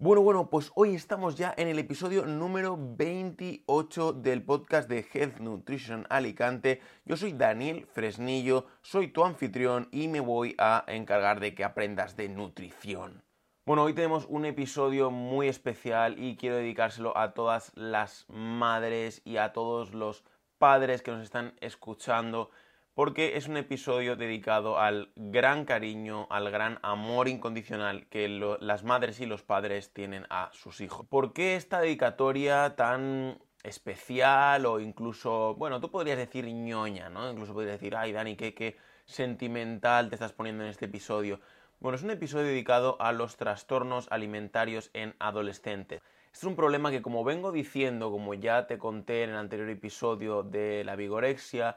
Bueno, bueno, pues hoy estamos ya en el episodio número 28 del podcast de Health Nutrition Alicante. Yo soy Daniel Fresnillo, soy tu anfitrión y me voy a encargar de que aprendas de nutrición. Bueno, hoy tenemos un episodio muy especial y quiero dedicárselo a todas las madres y a todos los padres que nos están escuchando porque es un episodio dedicado al gran cariño, al gran amor incondicional que las madres y los padres tienen a sus hijos. ¿Por qué esta dedicatoria tan especial o incluso, bueno, tú podrías decir ñoña, ¿no? Incluso podrías decir, ay Dani, qué, qué sentimental te estás poniendo en este episodio. Bueno, es un episodio dedicado a los trastornos alimentarios en adolescentes. Este es un problema que como vengo diciendo, como ya te conté en el anterior episodio de la vigorexia,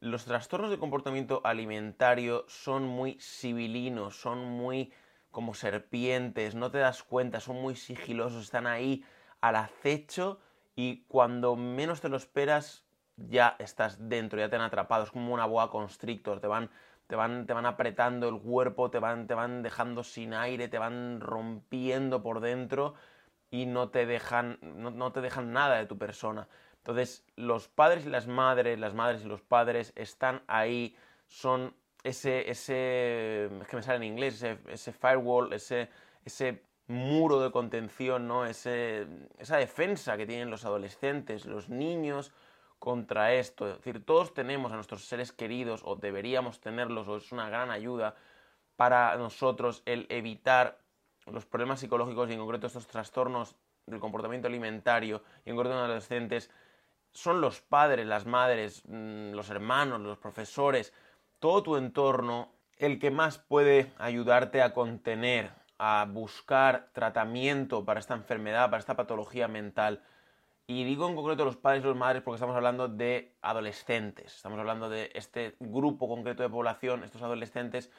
los trastornos de comportamiento alimentario son muy civilinos, son muy como serpientes, no te das cuenta, son muy sigilosos, están ahí al acecho y cuando menos te lo esperas ya estás dentro, ya te han atrapado, es como una boa constrictor, te van, te van, te van apretando el cuerpo, te van, te van dejando sin aire, te van rompiendo por dentro y no te dejan, no te dejan nada de tu persona. Entonces, los padres y las madres, las madres y los padres están ahí, son ese, ese, es que me sale en inglés, ese, firewall, ese, ese muro de contención, ¿no? Ese, esa defensa que tienen los adolescentes, los niños contra esto. Es decir, todos tenemos a nuestros seres queridos o deberíamos tenerlos o es una gran ayuda para nosotros el evitar los problemas psicológicos y en concreto estos trastornos del comportamiento alimentario y en concreto en adolescentes son los padres, las madres, mm, los hermanos, los profesores, todo tu entorno el que más puede ayudarte a contener, a buscar tratamiento para esta enfermedad, para esta patología mental. Y digo en concreto los padres y las madres porque estamos hablando de adolescentes, estamos hablando de este grupo concreto de población, estos adolescentes,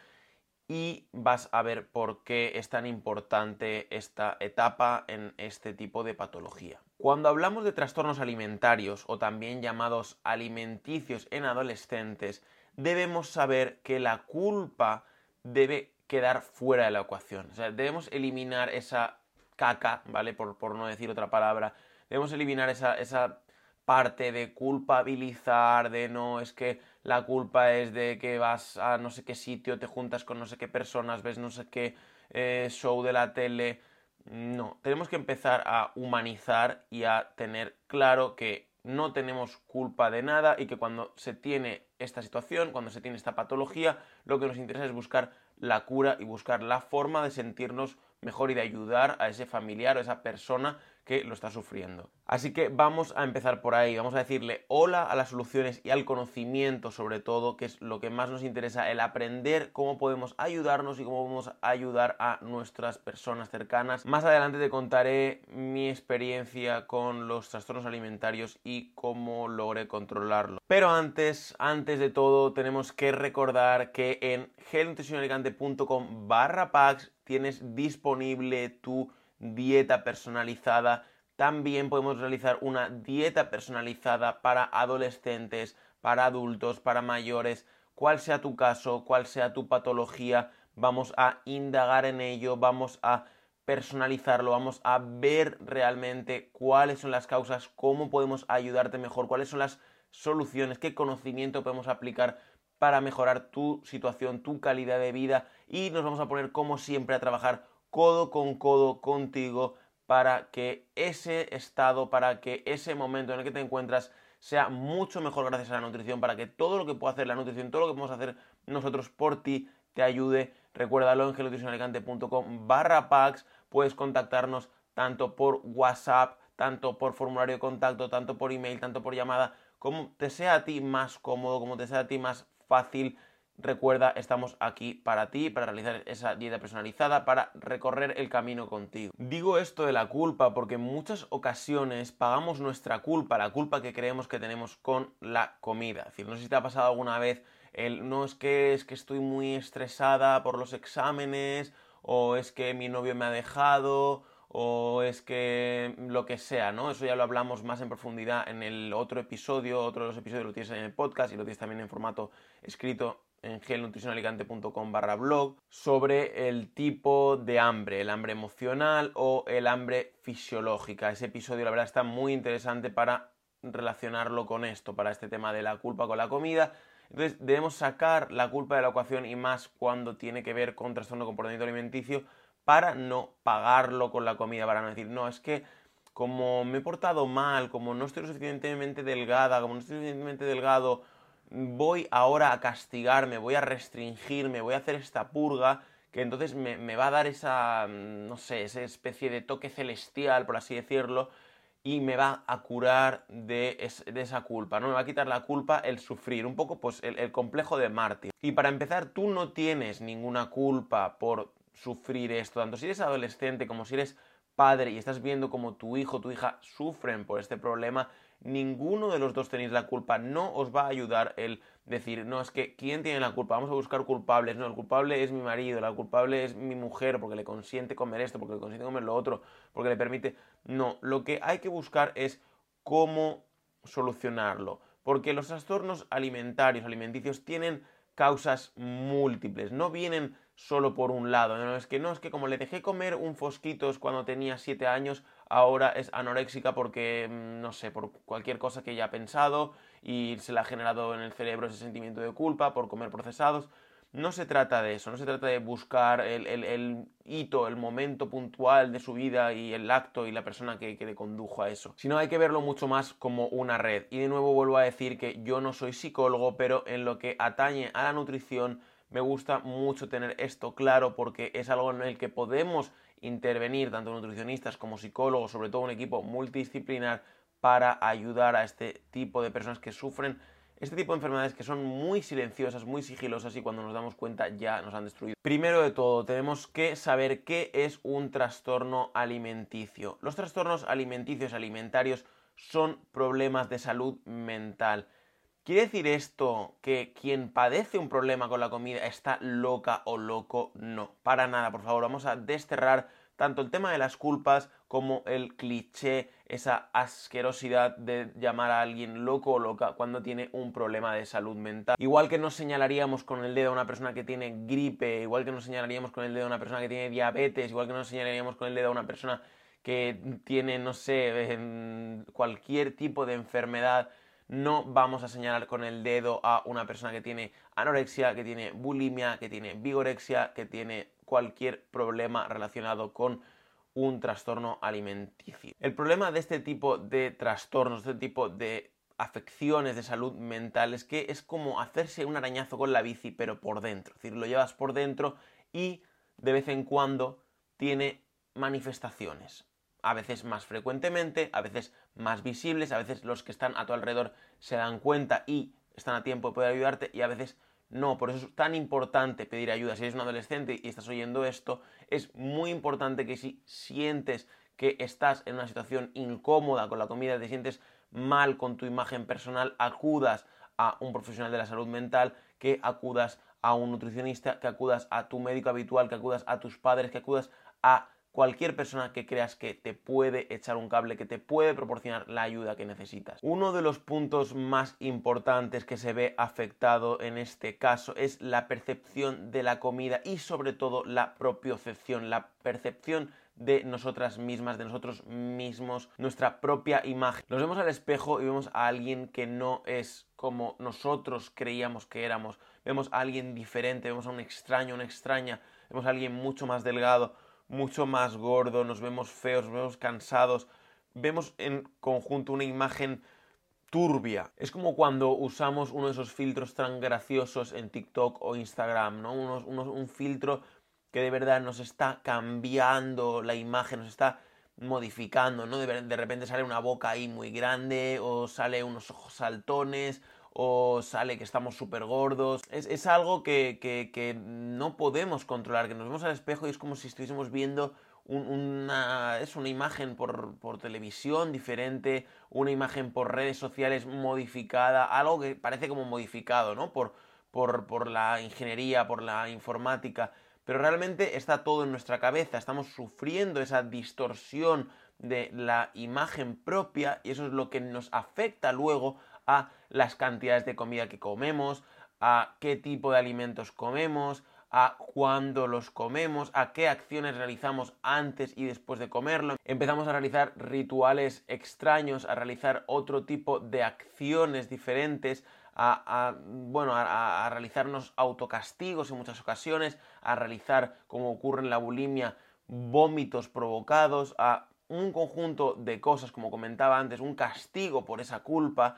y vas a ver por qué es tan importante esta etapa en este tipo de patología. Cuando hablamos de trastornos alimentarios o también llamados alimenticios en adolescentes, debemos saber que la culpa debe quedar fuera de la ecuación. O sea, debemos eliminar esa caca, ¿vale? Por, por no decir otra palabra. Debemos eliminar esa, esa parte de culpabilizar, de no, es que la culpa es de que vas a no sé qué sitio, te juntas con no sé qué personas, ves no sé qué eh, show de la tele. No, tenemos que empezar a humanizar y a tener claro que no tenemos culpa de nada y que cuando se tiene esta situación, cuando se tiene esta patología, lo que nos interesa es buscar la cura y buscar la forma de sentirnos mejor y de ayudar a ese familiar o a esa persona que lo está sufriendo. Así que vamos a empezar por ahí, vamos a decirle hola a las soluciones y al conocimiento sobre todo, que es lo que más nos interesa, el aprender cómo podemos ayudarnos y cómo podemos ayudar a nuestras personas cercanas. Más adelante te contaré mi experiencia con los trastornos alimentarios y cómo logré controlarlo. Pero antes, antes de todo, tenemos que recordar que en gelnutricionalicante.com barra packs tienes disponible tu dieta personalizada. También podemos realizar una dieta personalizada para adolescentes, para adultos, para mayores. Cual sea tu caso, cual sea tu patología, vamos a indagar en ello, vamos a personalizarlo, vamos a ver realmente cuáles son las causas, cómo podemos ayudarte mejor, cuáles son las soluciones, qué conocimiento podemos aplicar para mejorar tu situación, tu calidad de vida y nos vamos a poner como siempre a trabajar codo con codo contigo para que ese estado, para que ese momento en el que te encuentras sea mucho mejor gracias a la nutrición, para que todo lo que pueda hacer la nutrición, todo lo que podemos hacer nosotros por ti, te ayude. Recuérdalo en geloticionalicante.com barra packs. Puedes contactarnos tanto por WhatsApp, tanto por formulario de contacto, tanto por email, tanto por llamada, como te sea a ti más cómodo, como te sea a ti más fácil Recuerda, estamos aquí para ti, para realizar esa dieta personalizada, para recorrer el camino contigo. Digo esto de la culpa porque en muchas ocasiones pagamos nuestra culpa, la culpa que creemos que tenemos con la comida. No sé si te ha pasado alguna vez el no es que es que estoy muy estresada por los exámenes o es que mi novio me ha dejado o es que lo que sea, ¿no? Eso ya lo hablamos más en profundidad en el otro episodio, otro de los episodios lo tienes en el podcast y lo tienes también en formato escrito en gelnutricionalicante.com barra blog sobre el tipo de hambre, el hambre emocional o el hambre fisiológica. Ese episodio la verdad está muy interesante para relacionarlo con esto, para este tema de la culpa con la comida. Entonces debemos sacar la culpa de la ecuación y más cuando tiene que ver con trastorno de comportamiento alimenticio para no pagarlo con la comida, para no decir, no, es que como me he portado mal, como no estoy lo suficientemente delgada, como no estoy suficientemente delgado, voy ahora a castigarme, voy a restringirme, voy a hacer esta purga, que entonces me, va a dar esa, mm, no sé, esa especie de toque celestial, por así decirlo, y me va a curar de, esa culpa, ¿no? Me va a quitar la culpa el sufrir, un poco pues el, complejo de mártir. Y para empezar, tú no tienes ninguna culpa por sufrir esto, tanto si eres adolescente como si eres padre y estás viendo como tu hijo tu hija sufren por este problema, ninguno de los dos tenéis la culpa. No os va a ayudar el decir, no, es que ¿quién tiene la culpa? Vamos a buscar culpables. No, el culpable es mi marido, la culpable es mi mujer porque le consiente comer esto, porque le consiente comer lo otro, porque le permite... No, lo que hay que buscar es cómo solucionarlo. Porque los trastornos alimentarios, alimenticios, tienen causas múltiples. No vienen solo por un lado. No es que no, es que como le dejé comer un fosquitos cuando tenía 7 años, ahora es anoréxica porque, mm, no sé, por cualquier cosa que ella ha pensado y se le ha generado en el cerebro ese sentimiento de culpa por comer procesados. No se trata de eso, no se trata de buscar el, hito, el momento puntual de su vida y el acto y la persona que, que, le condujo a eso, sino hay que verlo mucho más como una red. Y de nuevo vuelvo a decir que yo no soy psicólogo, pero en lo que atañe a la nutrición me gusta mucho tener esto claro porque es algo en el que podemos intervenir tanto nutricionistas como psicólogos, sobre todo un equipo multidisciplinar, para ayudar a este tipo de personas que sufren este tipo de enfermedades que son muy silenciosas, muy sigilosas y cuando nos damos cuenta ya nos han destruido. Primero de todo, tenemos que saber qué es un trastorno alimenticio. Los trastornos alimenticios alimentarios son problemas de salud mental. ¿Quiere decir esto que quien padece un problema con la comida está loca o loco? No, para nada, por favor, vamos a desterrar tanto el tema de las culpas como el cliché, esa asquerosidad de llamar a alguien loco o loca cuando tiene un problema de salud mental. Igual que nos señalaríamos con el dedo a una persona que tiene gripe, igual que nos señalaríamos con el dedo a una persona que tiene diabetes, igual que nos señalaríamos con el dedo a una persona que tiene, no sé, cualquier tipo de enfermedad, no vamos a señalar con el dedo a una persona que tiene anorexia, que tiene bulimia, que tiene vigorexia, que tiene cualquier problema relacionado con un trastorno alimenticio. El problema de este tipo de trastornos, de este tipo de afecciones de salud mental es que es como hacerse un arañazo con la bici pero por dentro, es decir, lo llevas por dentro y de vez en cuando tiene manifestaciones, a veces más frecuentemente, a veces más visibles, a veces los que están a tu alrededor se dan cuenta y están a tiempo de poder ayudarte y a veces no, por eso es tan importante pedir ayuda. Si eres un adolescente y estás oyendo esto, es muy importante que si sientes que estás en una situación incómoda con la comida, te sientes mal con tu imagen personal, acudas a un profesional de la salud mental, que acudas a un nutricionista, que acudas a tu médico habitual, que acudas a tus padres, que acudas a cualquier persona que creas que te puede echar un cable, que te puede proporcionar la ayuda que necesitas. Uno de los puntos más importantes que se ve afectado en este caso es la percepción de la comida y sobre todo la propiocepción, la percepción de nosotras mismas, de nosotros mismos, nuestra propia imagen. Nos vemos al espejo y vemos a alguien que no es como nosotros creíamos que éramos. Vemos a alguien diferente, vemos a un extraño, una extraña, vemos a alguien mucho más delgado, mucho más gordo, nos vemos feos, nos vemos cansados, vemos en conjunto una imagen turbia. Es como cuando usamos uno de esos filtros tan graciosos en TikTok o Instagram, ¿no? un filtro que de verdad nos está cambiando la imagen, nos está modificando, ¿no? De, de repente sale una boca ahí muy grande o sale unos ojos saltones o sale que estamos súper gordos. Es, algo que, que, no podemos controlar, que nos vemos al espejo y es como si estuviésemos viendo una, es una imagen por, por, televisión diferente, una imagen por redes sociales modificada, algo que parece como modificado, ¿no? Por, por, por la ingeniería, por la informática, pero realmente está todo en nuestra cabeza, estamos sufriendo esa distorsión de la imagen propia y eso es lo que nos afecta luego a las cantidades de comida que comemos, a qué tipo de alimentos comemos, a cuándo los comemos, a qué acciones realizamos antes y después de comerlo. Empezamos a realizar rituales extraños, a realizar otro tipo de acciones diferentes, a, bueno, a, a, realizarnos autocastigos en muchas ocasiones, a realizar, como ocurre en la bulimia, vómitos provocados, a un conjunto de cosas, como comentaba antes, un castigo por esa culpa,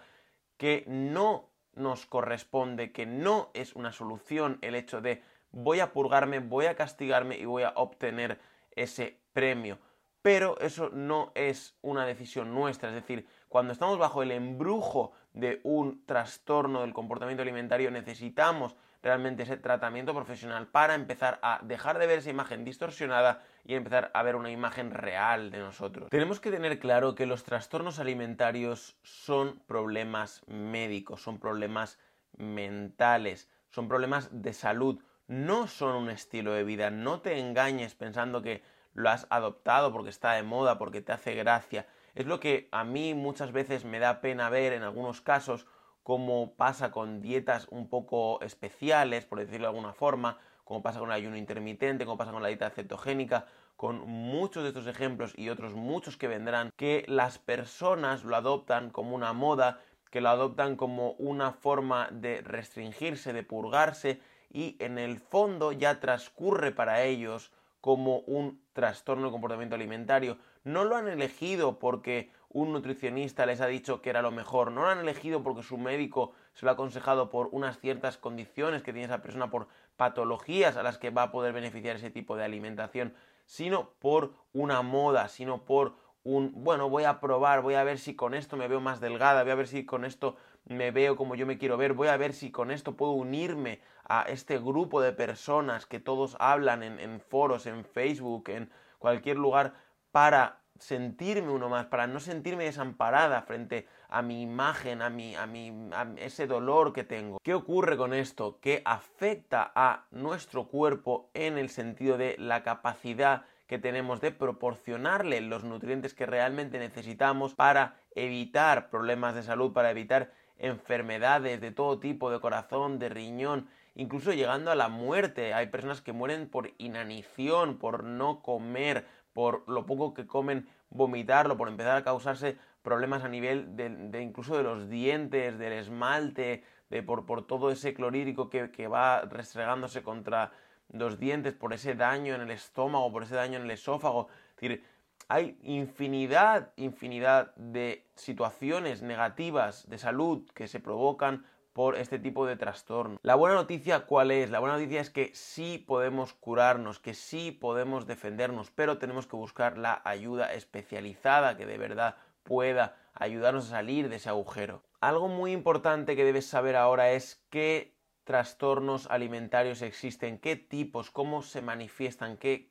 que no nos corresponde, que no es una solución el hecho de voy a purgarme, voy a castigarme y voy a obtener ese premio. Pero eso no es una decisión nuestra, es decir, cuando estamos bajo el embrujo de un trastorno del comportamiento alimentario necesitamos realmente ese tratamiento profesional para empezar a dejar de ver esa imagen distorsionada y empezar a ver una imagen real de nosotros. Tenemos que tener claro que los trastornos alimentarios son problemas médicos, son problemas mentales, son problemas de salud, no son un estilo de vida. No te engañes pensando que lo has adoptado porque está de moda, porque te hace gracia. Es lo que a mí muchas veces me da pena ver en algunos casos como pasa con dietas un poco especiales, por decirlo de alguna forma, como pasa con el ayuno intermitente, como pasa con la dieta cetogénica, con muchos de estos ejemplos y otros muchos que vendrán, que las personas lo adoptan como una moda, que lo adoptan como una forma de restringirse, de purgarse, y en el fondo ya transcurre para ellos como un trastorno de comportamiento alimentario. No lo han elegido porque un nutricionista les ha dicho que era lo mejor, no lo han elegido porque su médico se lo ha aconsejado por unas ciertas condiciones que tiene esa persona, por patologías a las que va a poder beneficiar ese tipo de alimentación, sino por una moda, sino por un, bueno, voy a probar, voy a ver si con esto me veo más delgada, voy a ver si con esto me veo como yo me quiero ver, voy a ver si con esto puedo unirme a este grupo de personas que todos hablan en, foros, en Facebook, en cualquier lugar, para sentirme uno más, para no sentirme desamparada frente a mi imagen, a, mi, a, mi, a ese dolor que tengo. ¿Qué ocurre con esto? Que afecta a nuestro cuerpo en el sentido de la capacidad que tenemos de proporcionarle los nutrientes que realmente necesitamos para evitar problemas de salud, para evitar enfermedades de todo tipo, de corazón, de riñón, incluso llegando a la muerte. Hay personas que mueren por inanición, por no comer, por lo poco que comen, vomitarlo, por empezar a causarse problemas a nivel de, incluso de los dientes, del esmalte, de por, por todo ese clorhídrico que, que, va restregándose contra los dientes, por ese daño en el estómago, por ese daño en el esófago. Es decir, hay infinidad, infinidad de situaciones negativas de salud que se provocan por este tipo de trastorno. La buena noticia, ¿cuál es? La buena noticia es que sí podemos curarnos, que sí podemos defendernos, pero tenemos que buscar la ayuda especializada que de verdad pueda ayudarnos a salir de ese agujero. Algo muy importante que debes saber ahora es qué trastornos alimentarios existen, qué tipos, cómo se manifiestan, qué,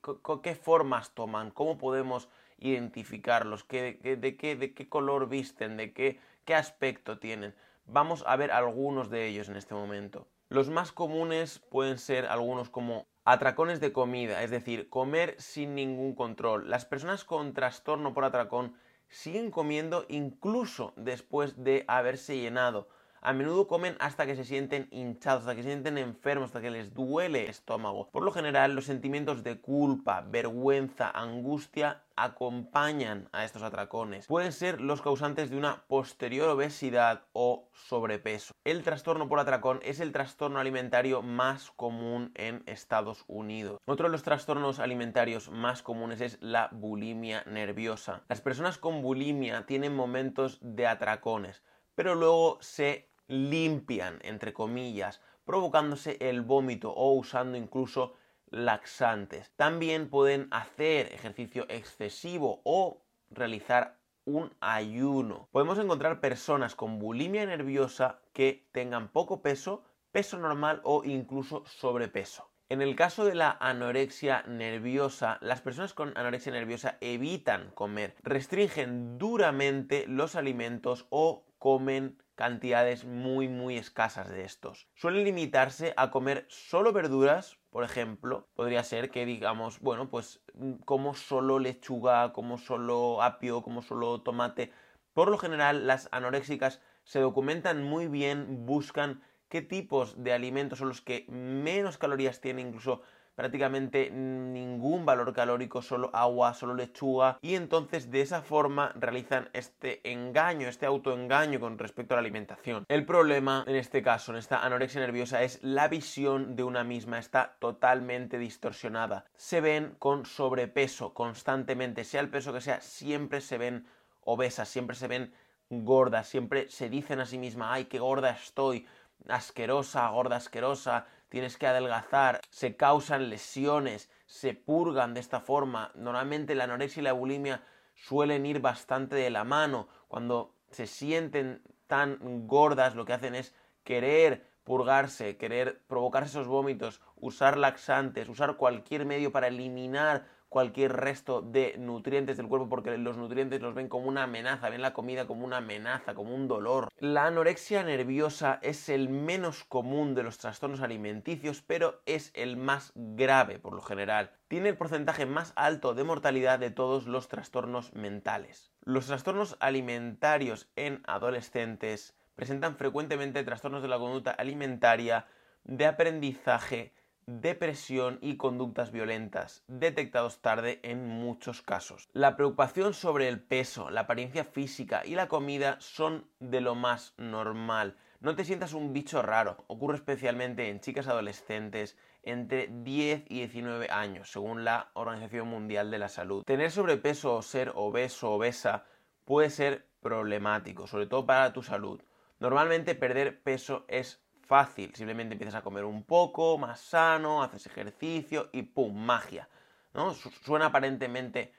formas toman, cómo podemos identificarlos, de, qué, color visten, de qué aspecto tienen. Vamos a ver algunos de ellos en este momento. Los más comunes pueden ser algunos como atracones de comida, es decir, comer sin ningún control. Las personas con trastorno por atracón siguen comiendo incluso después de haberse llenado a menudo comen hasta que se sienten hinchados, hasta que se sienten enfermos, hasta que les duele el estómago. Por lo general, los sentimientos de culpa, vergüenza, angustia acompañan a estos atracones. Pueden ser los causantes de una posterior obesidad o sobrepeso. El trastorno por atracón es el trastorno alimentario más común en Estados Unidos. Otro de los trastornos alimentarios más comunes es la bulimia nerviosa. Las personas con bulimia tienen momentos de atracones pero luego se limpian, entre comillas, provocándose el vómito o usando incluso laxantes. También pueden hacer ejercicio excesivo o realizar un ayuno. Podemos encontrar personas con bulimia nerviosa que tengan poco peso, peso normal o incluso sobrepeso. En el caso de la anorexia nerviosa, las personas con anorexia nerviosa evitan comer, restringen duramente los alimentos o comen cantidades muy muy escasas de estos. Suelen limitarse a comer solo verduras, por ejemplo, podría ser que digamos, bueno, pues mm, como solo lechuga, como solo apio, como solo tomate. Por lo general, las anoréxicas se documentan muy bien, buscan qué tipos de alimentos son los que menos calorías tienen, incluso prácticamente ningún valor calórico, solo agua, solo lechuga, y entonces de esa forma realizan este engaño, este autoengaño con respecto a la alimentación. El problema en este caso, en esta anorexia nerviosa, es la visión de una misma, está totalmente distorsionada. Se ven con sobrepeso constantemente, sea el peso que sea, siempre se ven obesas, siempre se ven gordas, siempre se dicen a sí misma, ay, qué gorda estoy, asquerosa, gorda asquerosa, tienes que adelgazar, se causan lesiones, se purgan de esta forma. Normalmente la anorexia y la bulimia suelen ir bastante de la mano. Cuando se sienten tan gordas, lo que hacen es querer purgarse, querer provocarse esos vómitos, usar laxantes, usar cualquier medio para eliminar cualquier resto de nutrientes del cuerpo porque los nutrientes los ven como una amenaza, ven la comida como una amenaza, como un dolor. La anorexia nerviosa es el menos común de los trastornos alimenticios, pero es el más grave por lo general. Tiene el porcentaje más alto de mortalidad de todos los trastornos mentales. Los trastornos alimentarios en adolescentes presentan frecuentemente trastornos de la conducta alimentaria, de aprendizaje, depresión y conductas violentas, detectados tarde en muchos casos. La preocupación sobre el peso, la apariencia física y la comida son de lo más normal. No te sientas un bicho raro. Ocurre especialmente en chicas adolescentes entre 10 y 19 años, según la Organización Mundial de la Salud. Tener sobrepeso o ser obeso o obesa puede ser problemático, sobre todo para tu salud. Normalmente perder peso es fácil. Simplemente empiezas a comer un poco, más sano, haces ejercicio y ¡pum! magia. ¿no? Suena aparentemente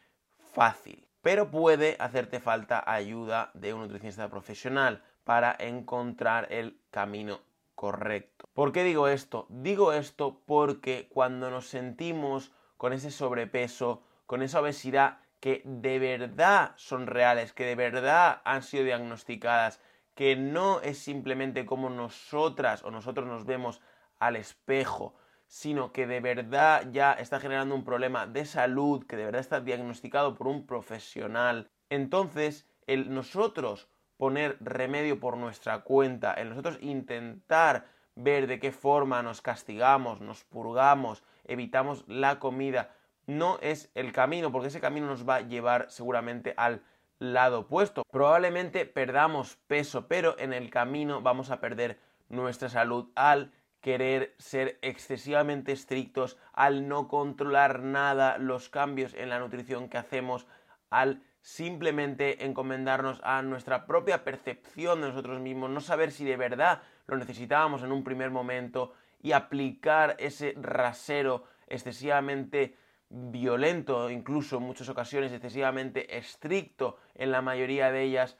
fácil. Pero puede hacerte falta ayuda de un nutricionista profesional para encontrar el camino correcto. ¿Por qué digo esto? Digo esto porque cuando nos sentimos con ese sobrepeso, con esa obesidad que de verdad son reales, que de verdad han sido diagnosticadas, que no es simplemente como nosotras o nosotros nos vemos al espejo, sino que de verdad ya está generando un problema de salud, que de verdad está diagnosticado por un profesional. Entonces, el nosotros poner remedio por nuestra cuenta, el nosotros intentar ver de qué forma nos castigamos, nos purgamos, evitamos la comida, no es el camino, porque ese camino nos va a llevar seguramente al lado opuesto. Probablemente perdamos peso, pero en el camino vamos a perder nuestra salud al querer ser excesivamente estrictos, al no controlar nada los cambios en la nutrición que hacemos, al simplemente encomendarnos a nuestra propia percepción de nosotros mismos, no saber si de verdad lo necesitábamos en un primer momento y aplicar ese rasero excesivamente violento, incluso en muchas ocasiones excesivamente estricto en la mayoría de ellas,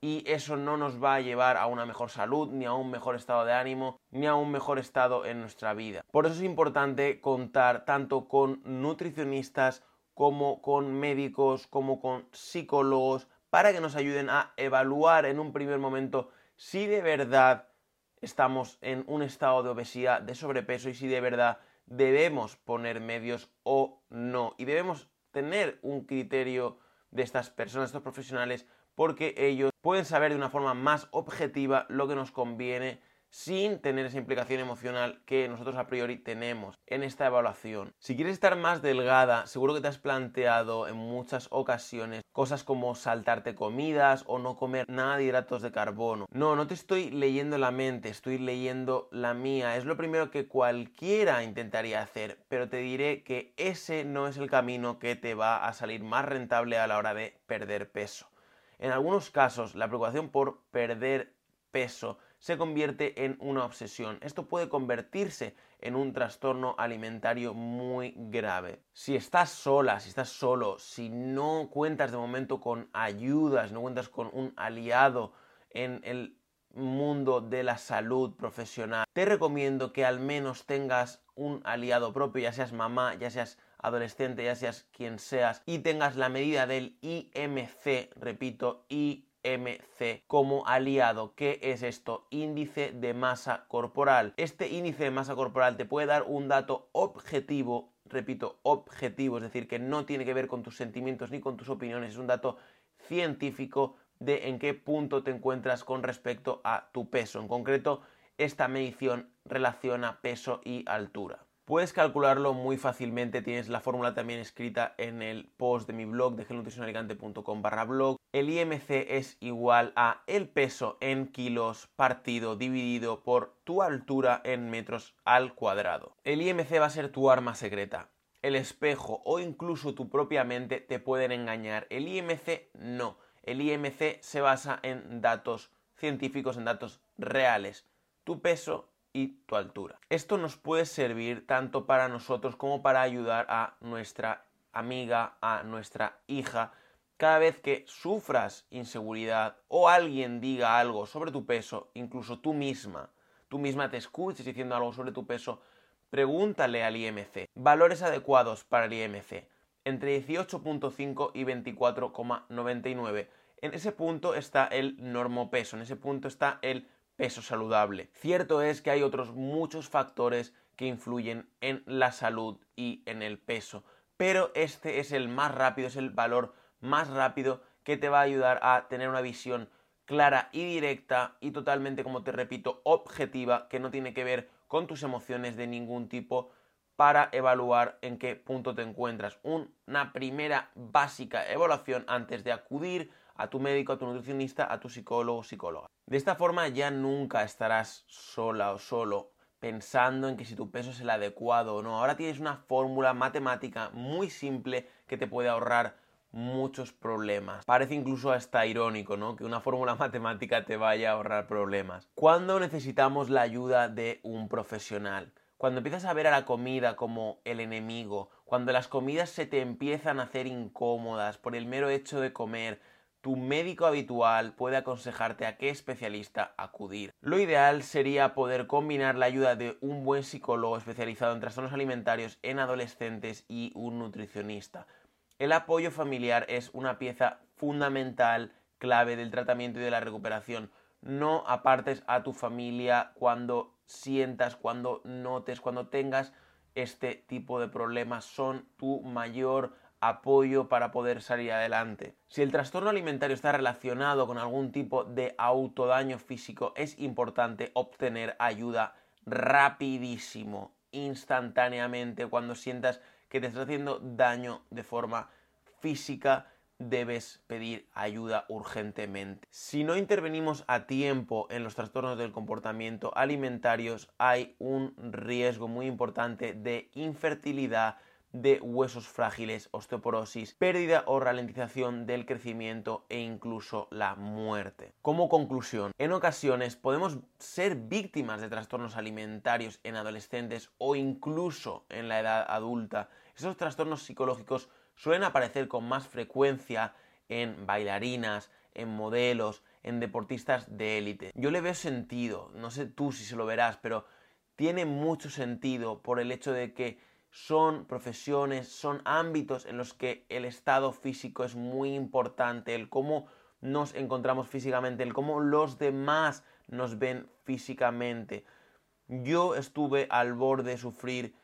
y eso no nos va a llevar a una mejor salud, ni a un mejor estado de ánimo, ni a un mejor estado en nuestra vida. Por eso es importante contar tanto con nutricionistas como con médicos, como con psicólogos, para que nos ayuden a evaluar en un primer momento si de verdad estamos en un estado de obesidad, de sobrepeso y si de verdad debemos poner medios o no. Y debemos tener un criterio de estas personas, estos profesionales, porque ellos pueden saber de una forma más objetiva lo que nos conviene sin tener esa implicación emocional que nosotros a priori tenemos en esta evaluación. Si quieres estar más delgada, seguro que te has planteado en muchas ocasiones cosas como saltarte comidas o no comer nada de hidratos de carbono. No, no te estoy leyendo la mente, estoy leyendo la mía. Es lo primero que cualquiera intentaría hacer, pero te diré que ese no es el camino que te va a salir más rentable a la hora de perder peso. En algunos casos, la preocupación por perder peso se convierte en una obsesión. Esto puede convertirse en un trastorno alimentario muy grave. Si estás sola, si estás solo, si no cuentas de momento con ayudas, no cuentas con un aliado en el mundo de la salud profesional, te recomiendo que al menos tengas un aliado propio, ya seas mamá, ya seas adolescente, ya seas quien seas, y tengas la medida del IMC, repito, IMC como aliado. ¿Qué es esto? Índice de masa corporal. Este índice de masa corporal te puede dar un dato objetivo, repito, objetivo, es decir, que no tiene que ver con tus sentimientos ni con tus opiniones, es un dato científico de en qué punto te encuentras con respecto a tu peso. En concreto, esta medición relaciona peso y altura. Puedes calcularlo muy fácilmente, tienes la fórmula también escrita en el post de mi blog de gelnutricionalicante.com barra blog. El IMC es igual a el peso en kilos partido dividido por tu altura en metros al cuadrado. El IMC va a ser tu arma secreta. El espejo o incluso tu propia mente te pueden engañar. El IMC no. El IMC se basa en datos científicos, en datos reales. Tu peso y tu altura. Esto nos puede servir tanto para nosotros como para ayudar a nuestra amiga, a nuestra hija. Cada vez que sufras inseguridad o alguien diga algo sobre tu peso, incluso tú misma, tú misma te escuches diciendo algo sobre tu peso, pregúntale al IMC. Valores adecuados para el IMC, entre 18.5 y 24,99. En ese punto está el normopeso, en ese punto está el peso saludable. Cierto es que hay otros muchos factores que influyen en la salud y en el peso, pero este es el más rápido, es el valor más rápido que te va a ayudar a tener una visión clara y directa y totalmente, como te repito, objetiva, que no tiene que ver con tus emociones de ningún tipo para evaluar en qué punto te encuentras. Una primera básica evaluación antes de acudir a tu médico, a tu nutricionista, a tu psicólogo o psicóloga. De esta forma ya nunca estarás sola o solo pensando en que si tu peso es el adecuado o no. Ahora tienes una fórmula matemática muy simple que te puede ahorrar muchos problemas. Parece incluso hasta irónico, ¿no? Que una fórmula matemática te vaya a ahorrar problemas. ¿Cuándo necesitamos la ayuda de un profesional? Cuando empiezas a ver a la comida como el enemigo, cuando las comidas se te empiezan a hacer incómodas por el mero hecho de comer, tu médico habitual puede aconsejarte a qué especialista acudir. Lo ideal sería poder combinar la ayuda de un buen psicólogo especializado en trastornos alimentarios en adolescentes y un nutricionista. El apoyo familiar es una pieza fundamental, clave del tratamiento y de la recuperación. No apartes a tu familia cuando sientas, cuando notes, cuando tengas este tipo de problemas. Son tu mayor apoyo para poder salir adelante. Si el trastorno alimentario está relacionado con algún tipo de autodaño físico, es importante obtener ayuda rapidísimo, instantáneamente, cuando sientas que te está haciendo daño de forma física, debes pedir ayuda urgentemente. Si no intervenimos a tiempo en los trastornos del comportamiento alimentarios, hay un riesgo muy importante de infertilidad, de huesos frágiles, osteoporosis, pérdida o ralentización del crecimiento e incluso la muerte. Como conclusión, en ocasiones podemos ser víctimas de trastornos alimentarios en adolescentes o incluso en la edad adulta. Esos trastornos psicológicos suelen aparecer con más frecuencia en bailarinas, en modelos, en deportistas de élite. Yo le veo sentido, no sé tú si se lo verás, pero tiene mucho sentido por el hecho de que son profesiones, son ámbitos en los que el estado físico es muy importante, el cómo nos encontramos físicamente, el cómo los demás nos ven físicamente. Yo estuve al borde de sufrir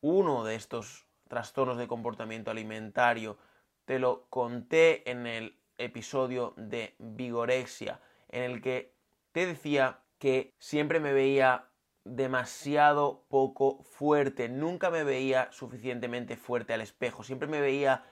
uno de estos trastornos de comportamiento alimentario. Te lo conté en el episodio de Vigorexia, en el que te decía que siempre me veía demasiado poco fuerte. Nunca me veía suficientemente fuerte al espejo. Siempre me veía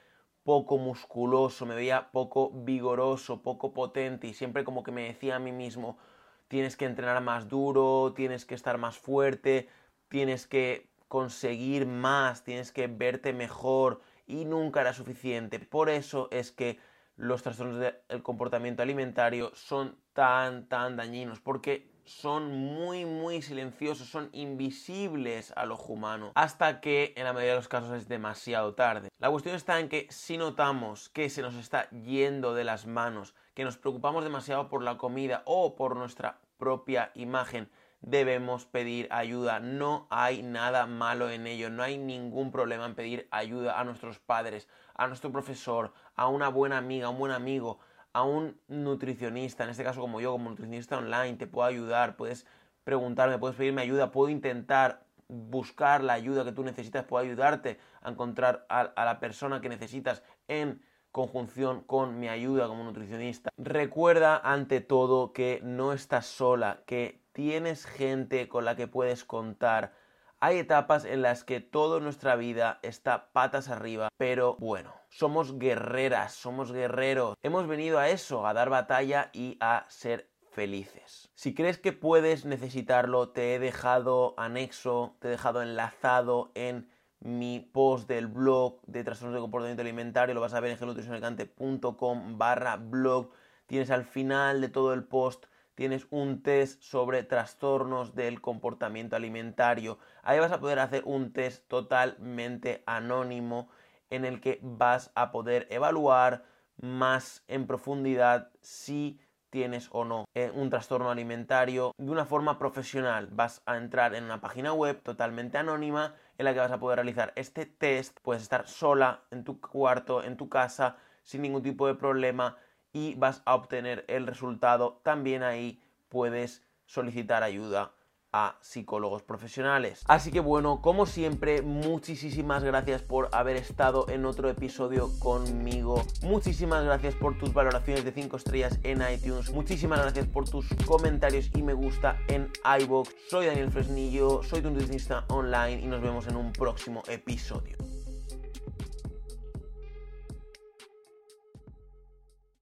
poco musculoso, me veía poco vigoroso, poco potente y siempre como que me decía a mí mismo, tienes que entrenar más duro, tienes que estar más fuerte, tienes que conseguir más, tienes que verte mejor y nunca era suficiente. Por eso es que los trastornos del comportamiento alimentario son tan, tan dañinos, porque son muy muy silenciosos, son invisibles al ojo humano, hasta que en la mayoría de los casos es demasiado tarde. La cuestión está en que si notamos que se nos está yendo de las manos, que nos preocupamos demasiado por la comida o por nuestra propia imagen, debemos pedir ayuda. No hay nada malo en ello, no hay ningún problema en pedir ayuda a nuestros padres, a nuestro profesor, a una buena amiga, a un buen amigo, a un nutricionista, en este caso como yo, como nutricionista online, te puedo ayudar, puedes preguntarme, puedes pedirme ayuda, puedo intentar buscar la ayuda que tú necesitas, puedo ayudarte a encontrar a, la persona que necesitas en conjunción con mi ayuda como nutricionista. Recuerda ante todo que no estás sola, que tienes gente con la que puedes contar. Hay etapas en las que toda nuestra vida está patas arriba, pero bueno, somos guerreras, somos guerreros. Hemos venido a eso, a dar batalla y a ser felices. Si crees que puedes necesitarlo, te he dejado anexo, te he dejado enlazado en mi post del blog de trastornos de comportamiento alimentario, lo vas a ver en gelonutricionalicante.com barra blog. Tienes al final de todo el post tienes un test sobre trastornos del comportamiento alimentario. Ahí vas a poder hacer un test totalmente anónimo en el que vas a poder evaluar más en profundidad si tienes o no eh, un trastorno alimentario de una forma profesional. Vas a entrar en una página web totalmente anónima en la que vas a poder realizar este test. Puedes estar sola en tu cuarto, en tu casa, sin ningún tipo de problema y vas a obtener el resultado. También ahí puedes solicitar ayuda a psicólogos profesionales. Así que bueno, como siempre, muchísimas gracias por haber estado en otro episodio conmigo. Muchísimas gracias por tus valoraciones de 5 estrellas en iTunes. Muchísimas gracias por tus comentarios y me gusta en iVoox. Soy Daniel Fresnillo, soy tu nutricionista online y nos vemos en un próximo episodio.